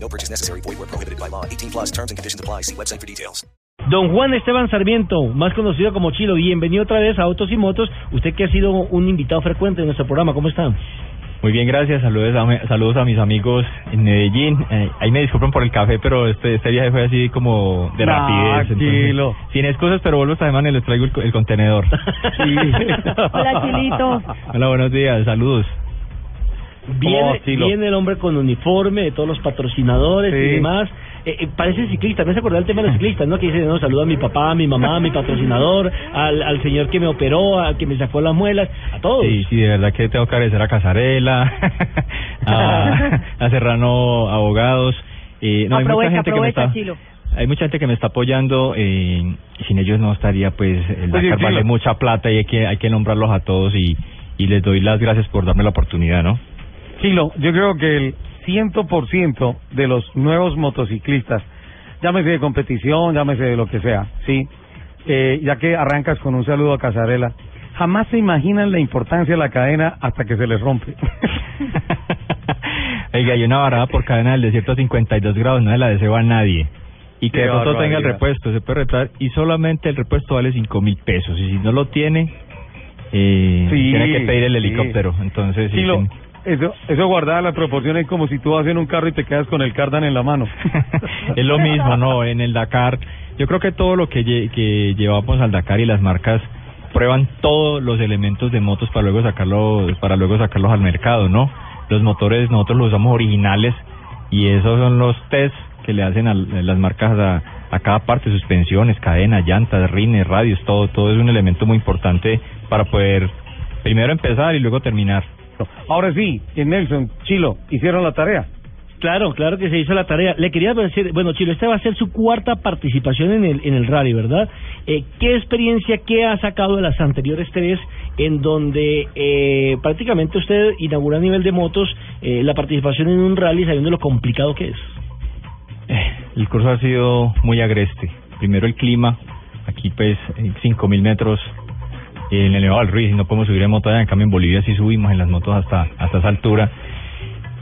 No purchase necessary. Void where prohibited by law. 18 plus terms and conditions apply. See website for details. Don Juan Esteban Sarmiento, más conocido como Chilo, bienvenido otra vez a Autos y Motos. Usted que ha sido un invitado frecuente en nuestro programa, ¿cómo está? Muy bien, gracias. Saludos a, saludos a mis amigos en Medellín. Eh, ahí me disculpan por el café, pero este, este viaje fue así como de rapidez. Tranquilo. entonces, sin excusas, pero vuelvo esta semana y les traigo el, el contenedor. Hola, Chilito. Hola, buenos días. Saludos. Viene, Chilo? viene el hombre con uniforme de todos los patrocinadores y demás. Eh, eh, parece ciclista, me hace acordar el tema de los ciclistas, ¿no? Que dice, no, saludo a mi papá, a mi mamá, a mi patrocinador, al, al señor que me operó, al que me sacó las muelas, a todos. Sí, sí, de verdad que tengo que agradecer a Casarela, a, a Serrano Abogados. Y, no, hay mucha gente que me está... Chilo. Hay mucha gente que me está apoyando eh, y sin ellos no estaría pues el Oye, Dakar vale mucha plata y hay que hay que nombrarlos a todos y, y les doy las gracias por darme la oportunidad, ¿no? Kilo, yo creo que el 100% de los nuevos motociclistas, llámese de competición, llámese de lo que sea, ¿sí? Eh, ya que arrancas con un saludo a Casarela, jamás se imaginan la importancia de la cadena hasta que se les rompe. Oiga, hay una varada por cadena del desierto a 52 grados, no se la deseo a nadie. Y que de pronto tenga el repuesto, se puede retraer y solamente el repuesto vale 5 mil pesos. Y si no lo tiene, eh, Sí, tiene que pedir el sí. helicóptero. Entonces, sí, Kilo, sí. Eso, eso guardada las proporciones como si tú vas en un carro y te quedas con el cardan en la mano. es lo mismo, ¿no? En el Dakar, yo creo que todo lo que, lle- que llevamos al Dakar y las marcas prueban todos los elementos de motos para luego sacarlos, para luego sacarlos al mercado, ¿no? Los motores nosotros los usamos originales y esos son los test que le hacen a las marcas a, a cada parte, suspensiones, cadenas, llantas, rines, radios, todo, todo es un elemento muy importante para poder primero empezar y luego terminar. Ahora sí, en Nelson, Chilo, hicieron la tarea. Claro, claro que se hizo la tarea. Le quería decir, bueno, Chilo, esta va a ser su cuarta participación en el, en el rally, ¿verdad? Eh, ¿Qué experiencia, qué ha sacado de las anteriores tres en donde eh, prácticamente usted inaugura a nivel de motos eh, la participación en un rally sabiendo lo complicado que es? El curso ha sido muy agreste. Primero el clima, aquí pues en 5.000 metros en el Nevado del Ruiz no podemos subir en moto allá. En cambio en Bolivia sí subimos en las motos hasta, hasta esa altura.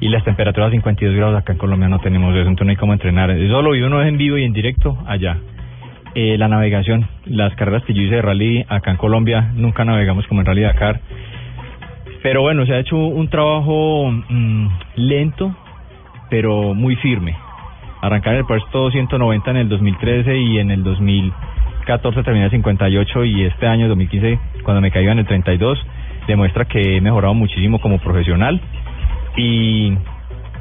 Y las temperaturas a 52 grados acá en Colombia no tenemos eso, entonces no hay cómo entrenar. Eso lo vi uno en vivo y en directo allá. Eh, la navegación, las carreras que yo hice de rally acá en Colombia, nunca navegamos como en Rally Dakar. Pero bueno, se ha hecho un trabajo mm, lento, pero muy firme. Arrancar el puesto 190 en el 2013 y en el 2014 terminé en 58 y este año 2015 cuando me caí en el 32 demuestra que he mejorado muchísimo como profesional y,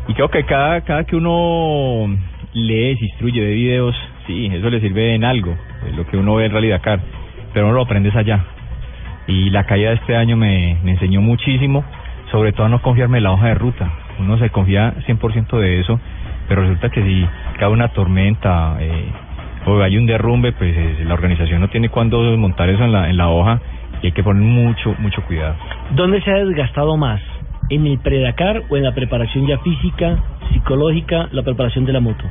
y creo que cada, cada que uno lee, se instruye, ve videos, sí, eso le sirve en algo, eh, lo que uno ve en Rally Dakar, pero no lo aprendes allá. Y la caída de este año me, me enseñó muchísimo, sobre todo a no confiarme en la hoja de ruta. Uno se confía 100% de eso, pero resulta que si cae una tormenta eh, o hay un derrumbe, pues eh, la organización no tiene cuándo montar eso en la, en la hoja y hay que poner mucho, mucho cuidado. ¿Dónde se ha desgastado más? ¿En el pre-Dakar o en la preparación ya física, psicológica, la preparación de la moto?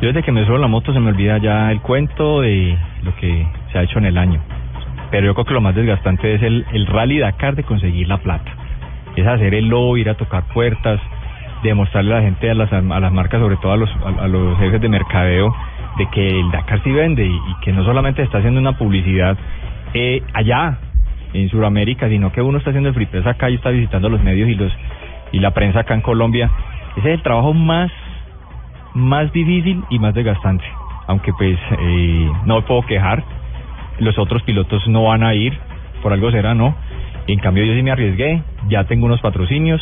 Yo desde que me subo a la moto se me olvida ya el cuento de lo que se ha hecho en el año. Pero yo creo que lo más desgastante es el, el rally Dakar de conseguir la plata. Es hacer el lobo, ir a tocar puertas, demostrarle a la gente, a las, a las marcas, sobre todo a los, a, a los jefes de mercadeo, de que el Dakar sí vende y, que no solamente está haciendo una publicidad eh, allá, en Sudamérica, sino que uno está haciendo el free press acá y está visitando los medios y los y la prensa acá en Colombia. Ese es el trabajo más más difícil y más desgastante. Aunque pues eh, no me puedo quejar, los otros pilotos no van a ir, por algo será, ¿no? En cambio yo sí me arriesgué, ya tengo unos patrocinios,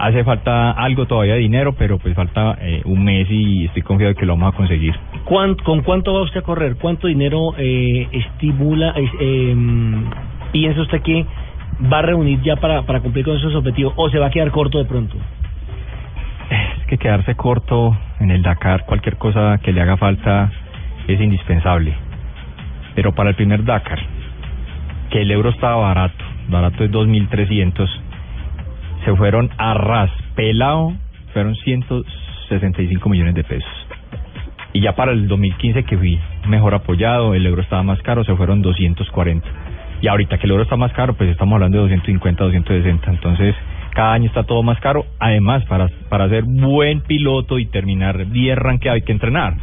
hace falta algo todavía de dinero, pero pues falta eh, un mes y estoy confiado de que lo vamos a conseguir. ¿Cuán- ¿Con cuánto va usted a correr? ¿Cuánto dinero eh, estimula, es- em, piensa usted que va a reunir ya para, para cumplir con esos objetivos o se va a quedar corto de pronto? Es que quedarse corto en el Dakar, cualquier cosa que le haga falta, es indispensable. Pero para el primer Dakar, que el euro estaba barato, barato es 2.300, se fueron a ras, pelado, fueron 165 millones de pesos. Y ya para el 2015 que fui mejor apoyado, el euro estaba más caro, se fueron 240. Y ahorita que el euro está más caro, pues estamos hablando de 250, 260. Entonces, cada año está todo más caro. Además, para, para ser buen piloto y terminar bien rankeado hay que entrenar.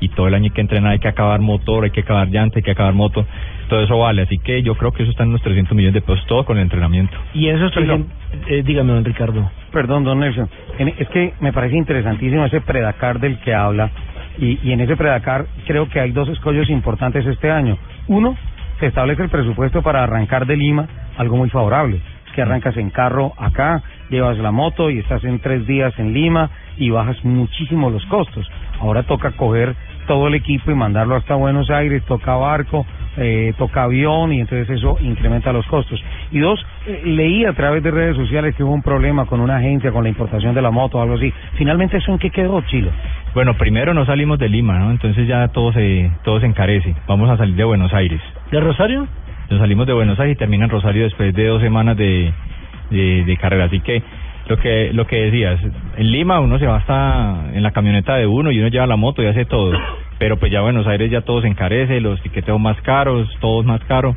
Y todo el año hay que entrenar, hay que acabar motor, hay que acabar llanta, hay que acabar moto. Todo eso vale. Así que yo creo que eso está en unos 300 millones de pesos, todo con el entrenamiento. Y esos Sí, no. 300, eh, dígame, don Ricardo. Perdón, don Nelson. En- Es que me parece interesantísimo ese Predacar del que habla. Y, y en ese Predacar creo que hay dos escollos importantes este año. Uno, se establece el presupuesto para arrancar de Lima, algo muy favorable. Que arrancas en carro acá, llevas la moto y estás en tres días en Lima y bajas muchísimo los costos. Ahora toca coger todo el equipo y mandarlo hasta Buenos Aires, toca barco, eh, toca avión y entonces eso incrementa los costos. Y dos, leí a través de redes sociales que hubo un problema con una agencia, con la importación de la moto o algo así. Finalmente, ¿eso en qué quedó, Chilo? Bueno, primero no salimos de Lima, ¿no? Entonces ya todo se, todo se encarece. Vamos a salir de Buenos Aires. ¿De Rosario? Nos salimos de Buenos Aires y termina en Rosario después de dos semanas de, de, de carrera. Así que lo que lo que decías, en Lima uno se va hasta en la camioneta de uno y uno lleva la moto y hace todo. Pero pues ya Buenos Aires ya todo se encarece, los tiqueteos más caros, todo es más caro.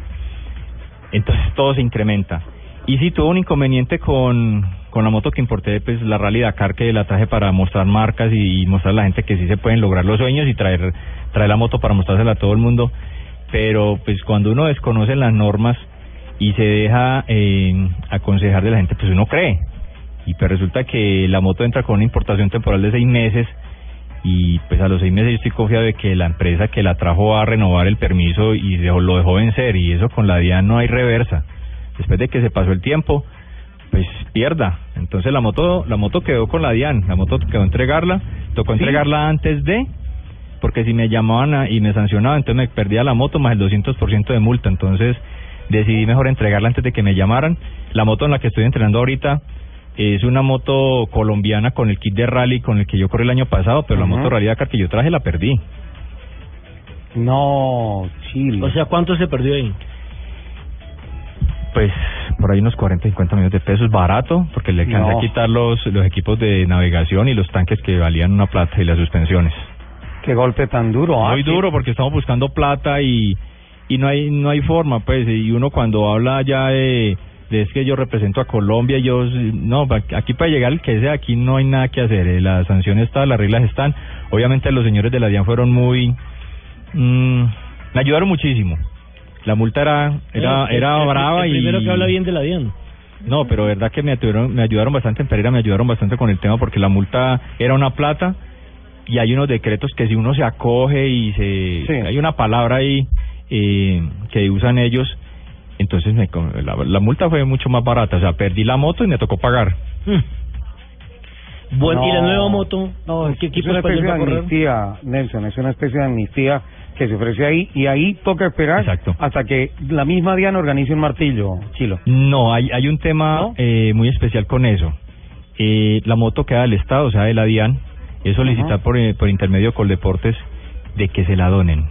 Entonces todo se incrementa. Y sí tuve un inconveniente con, con la moto que importé, pues la Rally Dakar, que la traje para mostrar marcas y, mostrar a la gente que sí se pueden lograr los sueños y traer, traer la moto para mostrársela a todo el mundo. Pero pues cuando uno desconoce las normas y se deja eh, aconsejar de la gente, pues uno cree. Y pues resulta que la moto entra con una importación temporal de seis meses y pues a los seis meses yo estoy confiado de que la empresa que la trajo va a renovar el permiso y dejó- lo dejó vencer y eso con la DIAN no hay reversa. Después de que se pasó el tiempo, pues pierda. Entonces la moto la moto quedó con la DIAN, la moto quedó entregarla, tocó entregarla antes de porque si me llamaban a- y me sancionaban, entonces me perdía la moto más el 200% de multa, entonces decidí mejor entregarla antes de que me llamaran. La moto en la que estoy entrenando ahorita es una moto colombiana con el kit de rally con el que yo corrí el año pasado, pero la moto Rally Dakar que yo traje la perdí. No, Chilo. O sea, ¿cuánto se perdió ahí? Pues por ahí unos 40, 50 millones de pesos, barato, porque le alcancé No. a quitar los, los equipos de navegación y los tanques que valían una plata y las suspensiones. Qué golpe tan duro. ah, Muy duro porque estamos buscando plata y, y no hay no hay forma, pues, y uno cuando habla ya de, de es que yo represento a Colombia, yo, no, pa- aquí para llegar el que sea, aquí no hay nada que hacer, eh, la sanción está, las reglas están, obviamente los señores de la DIAN fueron muy, mm, me ayudaron muchísimo, la multa era, era, Eh, era el- el- brava el y... primero que habla bien de la DIAN. No, pero verdad que me ayudaron, me ayudaron bastante en Pereira, me ayudaron bastante con el tema porque la multa era una plata y hay unos decretos que si uno se acoge y se Sí. hay una palabra ahí eh, que usan ellos, entonces me, la, la multa fue mucho más barata, o sea, perdí la moto y me tocó pagar. Hmm. Bueno, ¿y la No. nueva moto? No, ¿Qué es equipo una especie de amnistía, Nelson, es una especie de amnistía que se ofrece ahí y ahí toca esperar Exacto. hasta que la misma Diana organice un martillo, Chilo. No, hay, hay un tema ¿No? eh, muy especial con eso. Eh, la moto queda del Estado, o sea, de la DIAN, es solicitar por, eh, por intermedio de Coldeportes de que se la donen.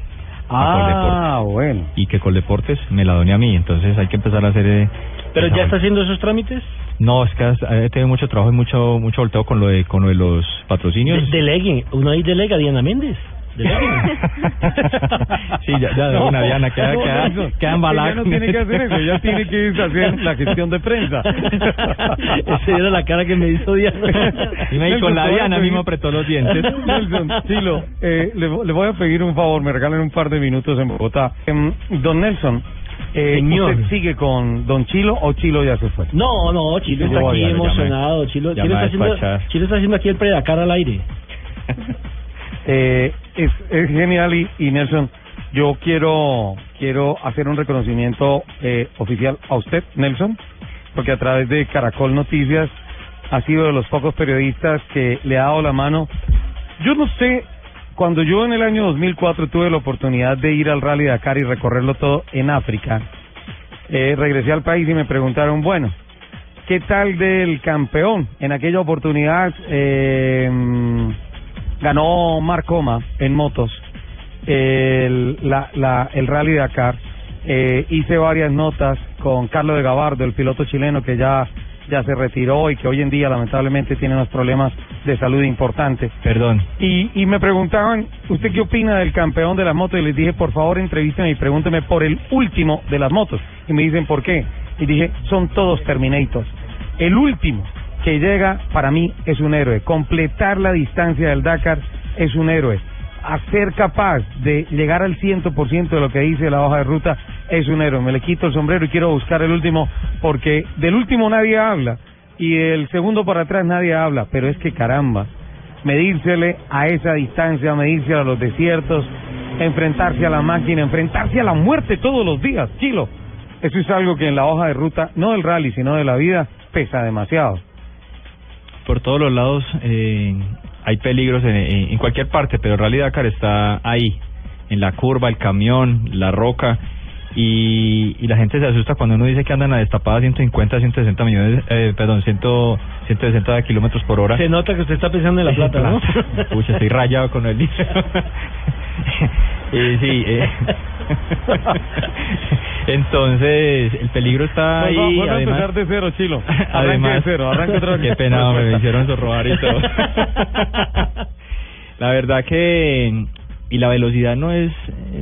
a. Ah, bueno. y que Coldeportes me la done a mí, entonces hay que empezar a hacer... eh, ¿Pero ya está vuelta. haciendo esos trámites? No, es que he tenido mucho trabajo y mucho mucho volteo con lo de con lo de los patrocinios. De- delegue, uno ahí delega a Diana Méndez. Sí, ya, ya de una Diana queda, no, queda, Nelson, queda embalada ella no con tiene que hacer eso, ella tiene que irse a hacer la gestión de prensa. Esa era la cara que me hizo Diana. Y me- con la Diana mismo apretó los dientes. Nelson, Chilo, eh, le, le voy a pedir un favor, me regalen un par de minutos en Bogotá. Em, don Nelson, eh, Señor. ¿usted sigue con Don Chilo o Chilo ya se fue? No, no, Chilo está aquí emocionado. Chilo, Chilo, está haciendo. Chilo está haciendo aquí el predacar al aire. Eh, es, genial y, y Nelson, yo quiero quiero hacer un reconocimiento eh, oficial a usted, Nelson, porque a través de Caracol Noticias ha sido de los pocos periodistas que le ha dado la mano. Yo no sé, cuando yo en el año 2004 tuve la oportunidad de ir al Rally Dakar y recorrerlo todo en África, eh, regresé al país y me preguntaron, bueno, ¿qué tal del campeón? En aquella oportunidad eh, ganó Marcoma en motos el, la, la, el Rally Dakar. Eh, hice varias notas con Carlos de Gabardo, el piloto chileno que ya ya se retiró y que hoy en día lamentablemente tiene unos problemas de salud importantes. Perdón. Y, y me preguntaban, ¿usted qué opina del campeón de las motos? Y les dije, por favor, entrevísteme y pregúnteme por el último de las motos. Y me dicen, ¿por qué? Y dije, son todos Terminators. El último que llega, para mí, es un héroe. Completar la distancia del Dakar es un héroe. A ser capaz de llegar al 100% de lo que dice la hoja de ruta es un héroe. Me le quito el sombrero y quiero buscar el último, porque del último nadie habla y el segundo para atrás nadie habla. Pero es que caramba, medírsele a esa distancia, medirse a los desiertos, enfrentarse a la máquina, enfrentarse a la muerte todos los días, Chilo. Eso es algo que en la hoja de ruta, no del rally, sino de la vida, pesa demasiado. Por todos los lados eh, hay peligros en, en- en cualquier parte, pero el Rally Dakar está ahí, en la curva, el camión, la roca, y, y la gente se asusta cuando uno dice que andan a destapada 150, 160 millones, eh, perdón, 100, 160 kilómetros por hora. Se nota que usted está pensando en la plata, ¿no? Pucha, estoy rayado con el dinero. Eh, sí, eh. Entonces el peligro está ahí. A además- empezar de cero, Chilo. Además, de cero, arranque otra vez. Qué pena, me hicieron sorrobar y todo. la verdad que y la velocidad no es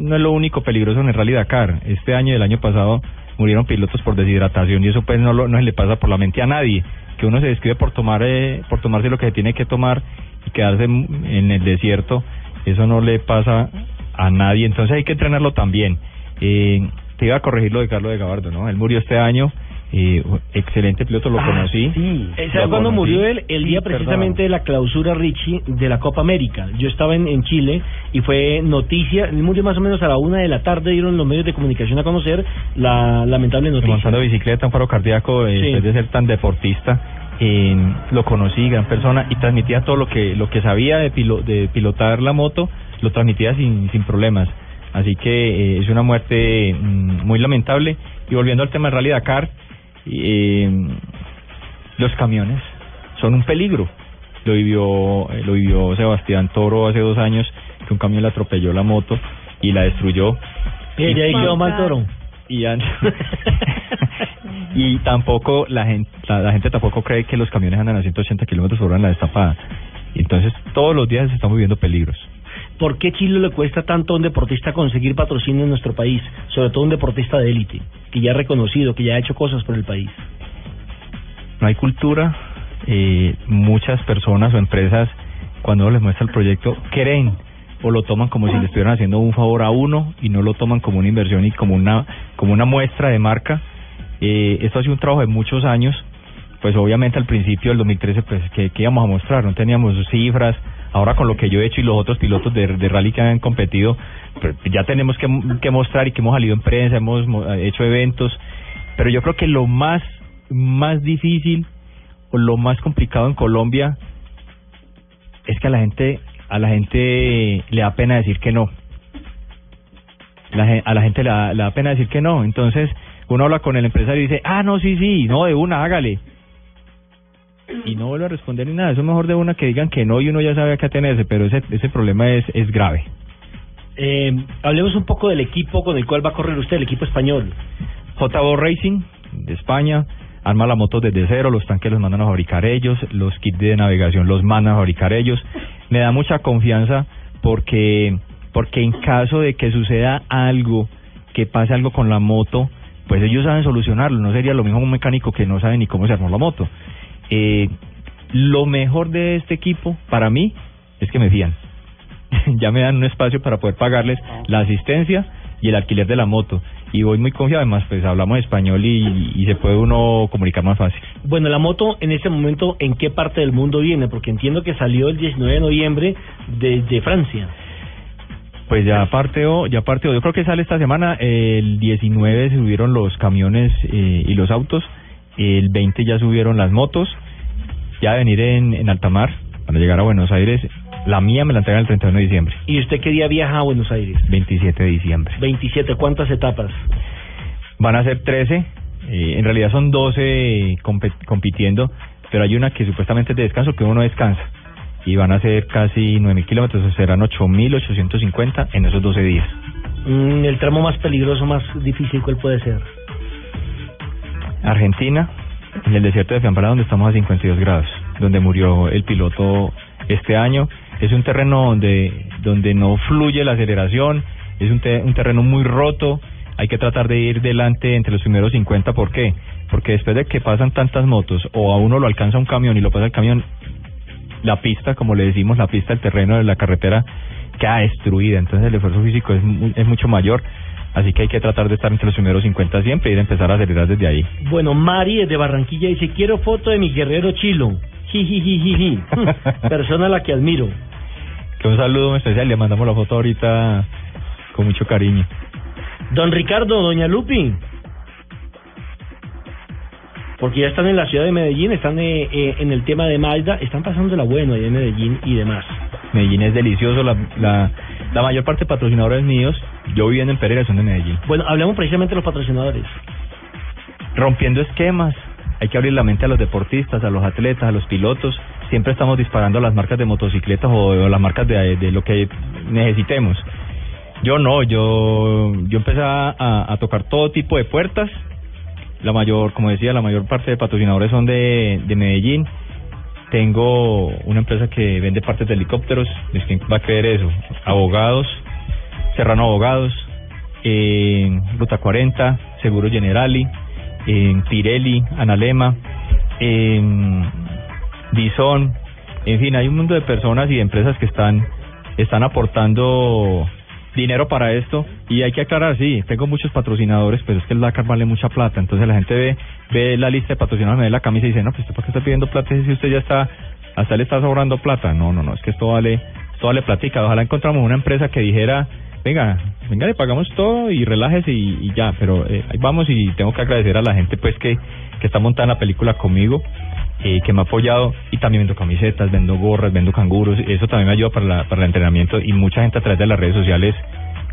no es lo único peligroso en el Rally Dakar. Este año y el año pasado murieron pilotos por deshidratación y eso pues no lo, no se le pasa por la mente a nadie. Que uno se describe por tomar eh, por tomarse lo que se tiene que tomar y quedarse en en el desierto, eso no le pasa a nadie. Entonces hay que entrenarlo también. Eh, te iba a corregir lo de Carlos de Gabardo, ¿no? Él murió este año. Eh, excelente piloto, lo Ah, conocí. sí. Eh, Lo ¿Sabe cuándo murió él? El día precisamente de la clausura Richie de la Copa América. Yo estaba en, en Chile y fue noticia. Él murió más o menos a la una de la tarde. Dieron los medios de comunicación a conocer la lamentable noticia. montando bicicleta, un paro cardíaco, eh, Sí. después de ser tan deportista, eh, lo conocí, gran persona, y transmitía todo lo que lo que sabía de, pilo- de pilotar la moto, lo transmitía sin, sin problemas. Así que eh, es una muerte mm, muy lamentable. Y volviendo al tema del Rally Dakar, eh, los camiones son un peligro. Lo vivió, eh, lo vivió Sebastián Toro hace dos años, que un camión le atropelló la moto y la destruyó. Y ahí quedó mal toro. y ya y tampoco la gente la, la gente tampoco cree que los camiones andan a 180 kilómetros por hora en la destapada y entonces todos los días estamos viviendo peligros ¿Por qué Chile le cuesta tanto a un deportista conseguir patrocinio en nuestro país? Sobre todo un deportista de élite, que ya ha reconocido, que ya ha hecho cosas por el país. no hay cultura eh, muchas personas o empresas cuando les muestra el proyecto creen o lo toman como si le estuvieran haciendo un favor a uno y no lo toman como una inversión y como una como una muestra de marca eh, esto ha sido un trabajo de muchos años pues obviamente al principio del 2013 pues que, íbamos a mostrar no teníamos cifras ahora con lo que yo he hecho y los otros pilotos de, rally que han competido pues, ya tenemos que, que mostrar y que hemos salido en prensa hemos mo- hecho eventos pero yo creo que lo más más difícil o lo más complicado en Colombia es que a la gente a la gente le da pena decir que no. La, a la gente le da, le da pena decir que no. Entonces uno habla con el empresario y dice ah no sí sí no de una hágale y no vuelve a responder ni nada eso es mejor de una que digan que no y uno ya sabe a qué atenerse pero ese ese problema es es grave Eh, hablemos un poco del equipo con el cual va a correr usted, el equipo español. JBO Racing de España arma la moto desde cero, los tanques los mandan a fabricar ellos, los kits de navegación los mandan a fabricar ellos. Me da mucha confianza porque porque en caso de que suceda algo, que pase algo con la moto, pues ellos saben solucionarlo, no sería lo mismo un mecánico que no sabe ni cómo se armó la moto. Eh, lo mejor de este equipo para mí es que me fían. ya me dan un espacio para poder pagarles la asistencia y el alquiler de la moto. Y voy muy confiado, además, pues hablamos español y, y se puede uno comunicar más fácil. Bueno, la moto en este momento, ¿en qué parte del mundo viene? Porque entiendo que salió el 19 de noviembre desde Francia. Pues ya partió, ya partió. Yo creo que sale esta semana. El 19 se subieron los camiones eh, y los autos. El 20 ya subieron las motos. Ya a venir en, en alta mar para llegar a Buenos Aires. La mía me la entregan el 31 de diciembre. ¿Y usted qué día viaja a Buenos Aires? 27 de diciembre. 27, ¿cuántas etapas? Van a ser 13. eh, en realidad son 12 compe- compitiendo. Pero hay una que supuestamente es de descanso, que uno no descansa. y van a ser casi 9.000 kilómetros, serán 8.850 en esos 12 días. Mm, el tramo más peligroso, más difícil, ¿cuál puede ser? Argentina, en el desierto de Fiambará, donde estamos a 52 grados, donde murió el piloto este año. Es un terreno donde, donde no fluye la aceleración, es un, un terreno muy roto, hay que tratar de ir delante entre los primeros 50, ¿por qué? Porque después de que pasan tantas motos, o a uno lo alcanza un camión y lo pasa el camión, la pista, como le decimos, la pista, el terreno de la carretera queda destruida, entonces el esfuerzo físico es, es mucho mayor, así que hay que tratar de estar entre los primeros 50 siempre y de empezar a acelerar desde ahí. Bueno, Mari desde Barranquilla dice, quiero foto de mi guerrero chilo. Jijijijiji. Persona a la que admiro. Que un saludo muy especial, le mandamos la foto ahorita con mucho cariño. Don Ricardo, Doña Lupi. Porque ya están en la ciudad de Medellín, están eh, eh, en el tema de Malda, están pasando la bueno ahí en Medellín y demás. Medellín es delicioso, la, la, la mayor parte de patrocinadores míos, yo viviendo en Pereira, son de Medellín. Bueno, hablemos precisamente de los patrocinadores. Rompiendo esquemas, hay que abrir la mente a los deportistas, a los atletas, a los pilotos. Siempre estamos disparando a las marcas de motocicletas o, o las marcas de, de lo que necesitemos. Yo no, yo yo empecé a, tocar todo tipo de puertas. La mayor, como decía, la mayor parte de patrocinadores son de, de Medellín. Tengo una empresa que vende partes de helicópteros. ¿Quién va a creer eso? Abogados, Serrano Abogados, en Ruta 40, Seguro Generali, en Pirelli, Analema, en Bison, en fin, hay un mundo de personas y de empresas que están están aportando dinero para esto. Y hay que aclarar, sí, tengo muchos patrocinadores, pero es que el Dakar vale mucha plata, entonces la gente ve ve la lista de patrocinadores, me ve la camisa y dice, no, pues ¿usted por qué está pidiendo plata si usted ya está, hasta le está sobrando plata? No, no, no, es que esto vale, esto vale platica, ojalá encontramos una empresa que dijera, venga, venga, le pagamos todo y relájese y, ya, pero eh, ahí vamos y tengo que agradecer a la gente pues que, que está montada en la película conmigo, eh, que me ha apoyado y también vendo camisetas, vendo gorras, vendo canguros, eso también me ayuda para, la, para el entrenamiento y mucha gente a través de las redes sociales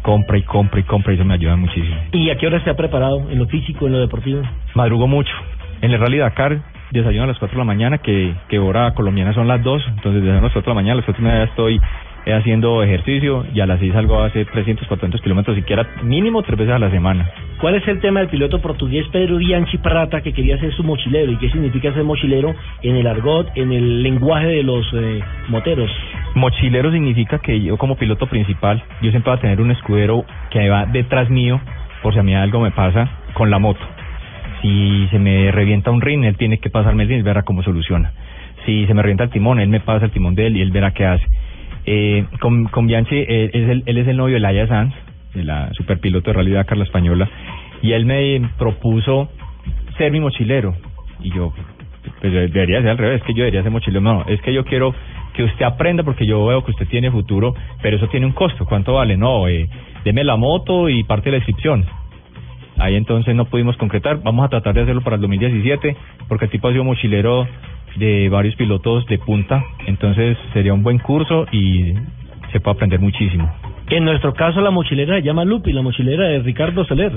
compra y compra y compra y eso me ayuda muchísimo. ¿Y a qué hora se ha preparado? ¿En lo físico, en lo deportivo? Madrugo mucho. En el Rally Dakar desayuno a las 4 de la mañana, que, que hora colombiana son las 2, entonces desde las 4 de la mañana a las 4 y media estoy eh, haciendo ejercicio y a las 6 salgo a hacer 300, 400 kilómetros, siquiera mínimo tres veces a la semana. ¿Cuál es el tema del piloto portugués Pedro Bianchi Prata que quería ser su mochilero? ¿Y qué significa ser mochilero en el argot, en el lenguaje de los eh, moteros? Mochilero significa que yo como piloto principal, yo siempre voy a tener un escudero que va detrás mío por si a mí algo me pasa con la moto. Si se me revienta un rin, él tiene que pasarme el rin y verá cómo soluciona. Si se me revienta el timón, él me pasa el timón de él y él verá qué hace. Eh, con, Bianchi, eh, es el, él es el novio de Laia Sanz, de la superpiloto de realidad Carla Española, y él me propuso ser mi mochilero. Y yo, pues debería ser al revés, que yo debería ser mochilero. No, es que yo quiero que usted aprenda porque yo veo que usted tiene futuro, pero eso tiene un costo. ¿Cuánto vale? No, eh, deme la moto y parte de la inscripción. Ahí entonces no pudimos concretar. Vamos a tratar de hacerlo para el 2017 porque el tipo ha sido mochilero de varios pilotos de punta. Entonces sería un buen curso y se puede aprender muchísimo. En nuestro caso la mochilera se llama Lupi, la mochilera de Ricardo Soler.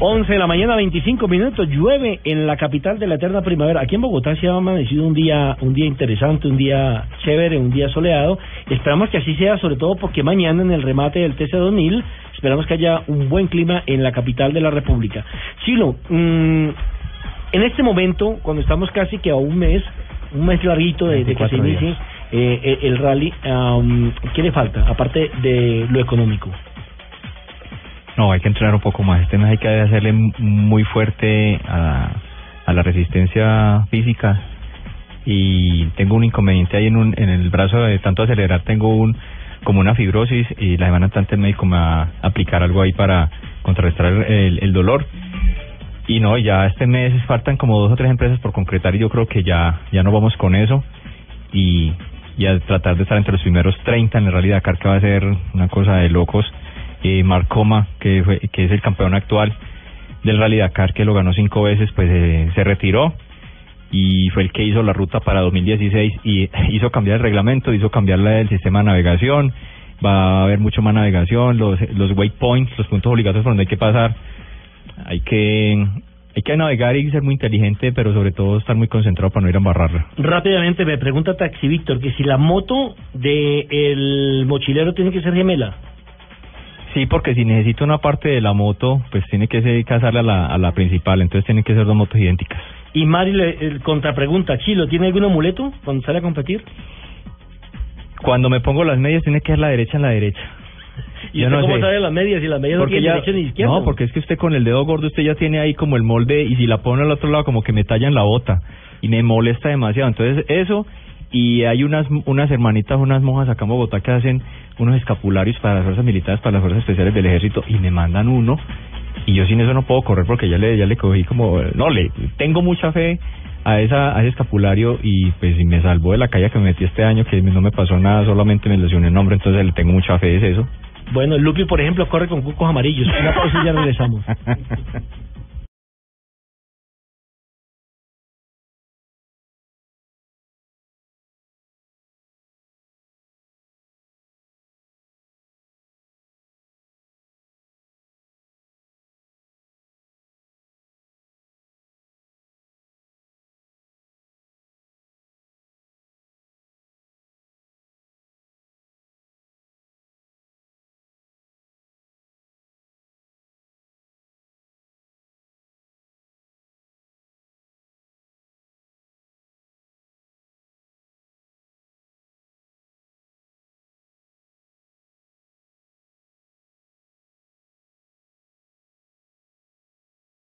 11 de la mañana, 25 minutos, llueve en la capital de la eterna primavera. Aquí en Bogotá se ha amanecido un día, un día interesante, un día chévere, un día soleado. Esperamos que así sea, sobre todo porque mañana en el remate del TC2000 esperamos que haya un buen clima en la capital de la República. Chilo, mm, en este momento, cuando estamos casi que a un mes, un mes larguito de, de que se 24 inicie eh, eh, el rally, am, ¿qué le falta? Aparte de lo económico. No, hay que entrenar un poco más. Este mes hay que hacerle muy fuerte a, a la resistencia física. Y tengo un inconveniente ahí en, un, en el brazo de tanto acelerar. Tengo un como una fibrosis y la semana entrante el médico me va a aplicar algo ahí para contrarrestar el, el dolor. Y no, ya este mes faltan como dos o tres empresas por concretar y yo creo que ya, ya no vamos con eso. Y, y tratar de estar entre los primeros 30 en el Rally Dakar, que va a ser una cosa de locos. Eh, Marcoma, que, fue, que es el campeón actual del Rally Dakar, que lo ganó cinco veces, pues eh, se retiró y fue el que hizo la ruta para 2016 y hizo cambiar el reglamento, hizo cambiar la del sistema de navegación, va a haber mucho más navegación, los, los waypoints, los puntos obligatorios por donde hay que pasar, hay que Hay que navegar y ser muy inteligente, pero sobre todo estar muy concentrado para no ir a embarrarla. Rápidamente me pregunta Taxi Víctor que si la moto de el mochilero tiene que ser gemela. Sí, porque si necesito una parte de la moto, pues tiene que ser casarle a la, a la principal, entonces tienen que ser dos motos idénticas. Y Mari le contrapregunta, Chilo, ¿tiene algún amuleto cuando sale a competir? Cuando me pongo las medias, tiene que ser la derecha en la derecha. ¿Y Yo usted no cómo sé. sabe las medias y las medias no Porque tienen ya- derecha ni izquierda? No, porque es que usted con el dedo gordo usted ya tiene ahí como el molde y si la pone al otro lado como que me tallan la bota y me molesta demasiado. Entonces eso y hay unas unas hermanitas, unas monjas acá en Bogotá que hacen unos escapularios para las fuerzas militares, para las fuerzas especiales del ejército y me mandan uno y yo sin eso no puedo correr porque ya le ya le cogí como no le tengo mucha fe a esa a ese escapulario y pues y me salvó de la calle que me metí este año que no me pasó nada solamente me lesioné el nombre entonces le tengo mucha fe es eso Bueno, el Lupi, por ejemplo, corre con cucos amarillos. Una pausa y ya regresamos.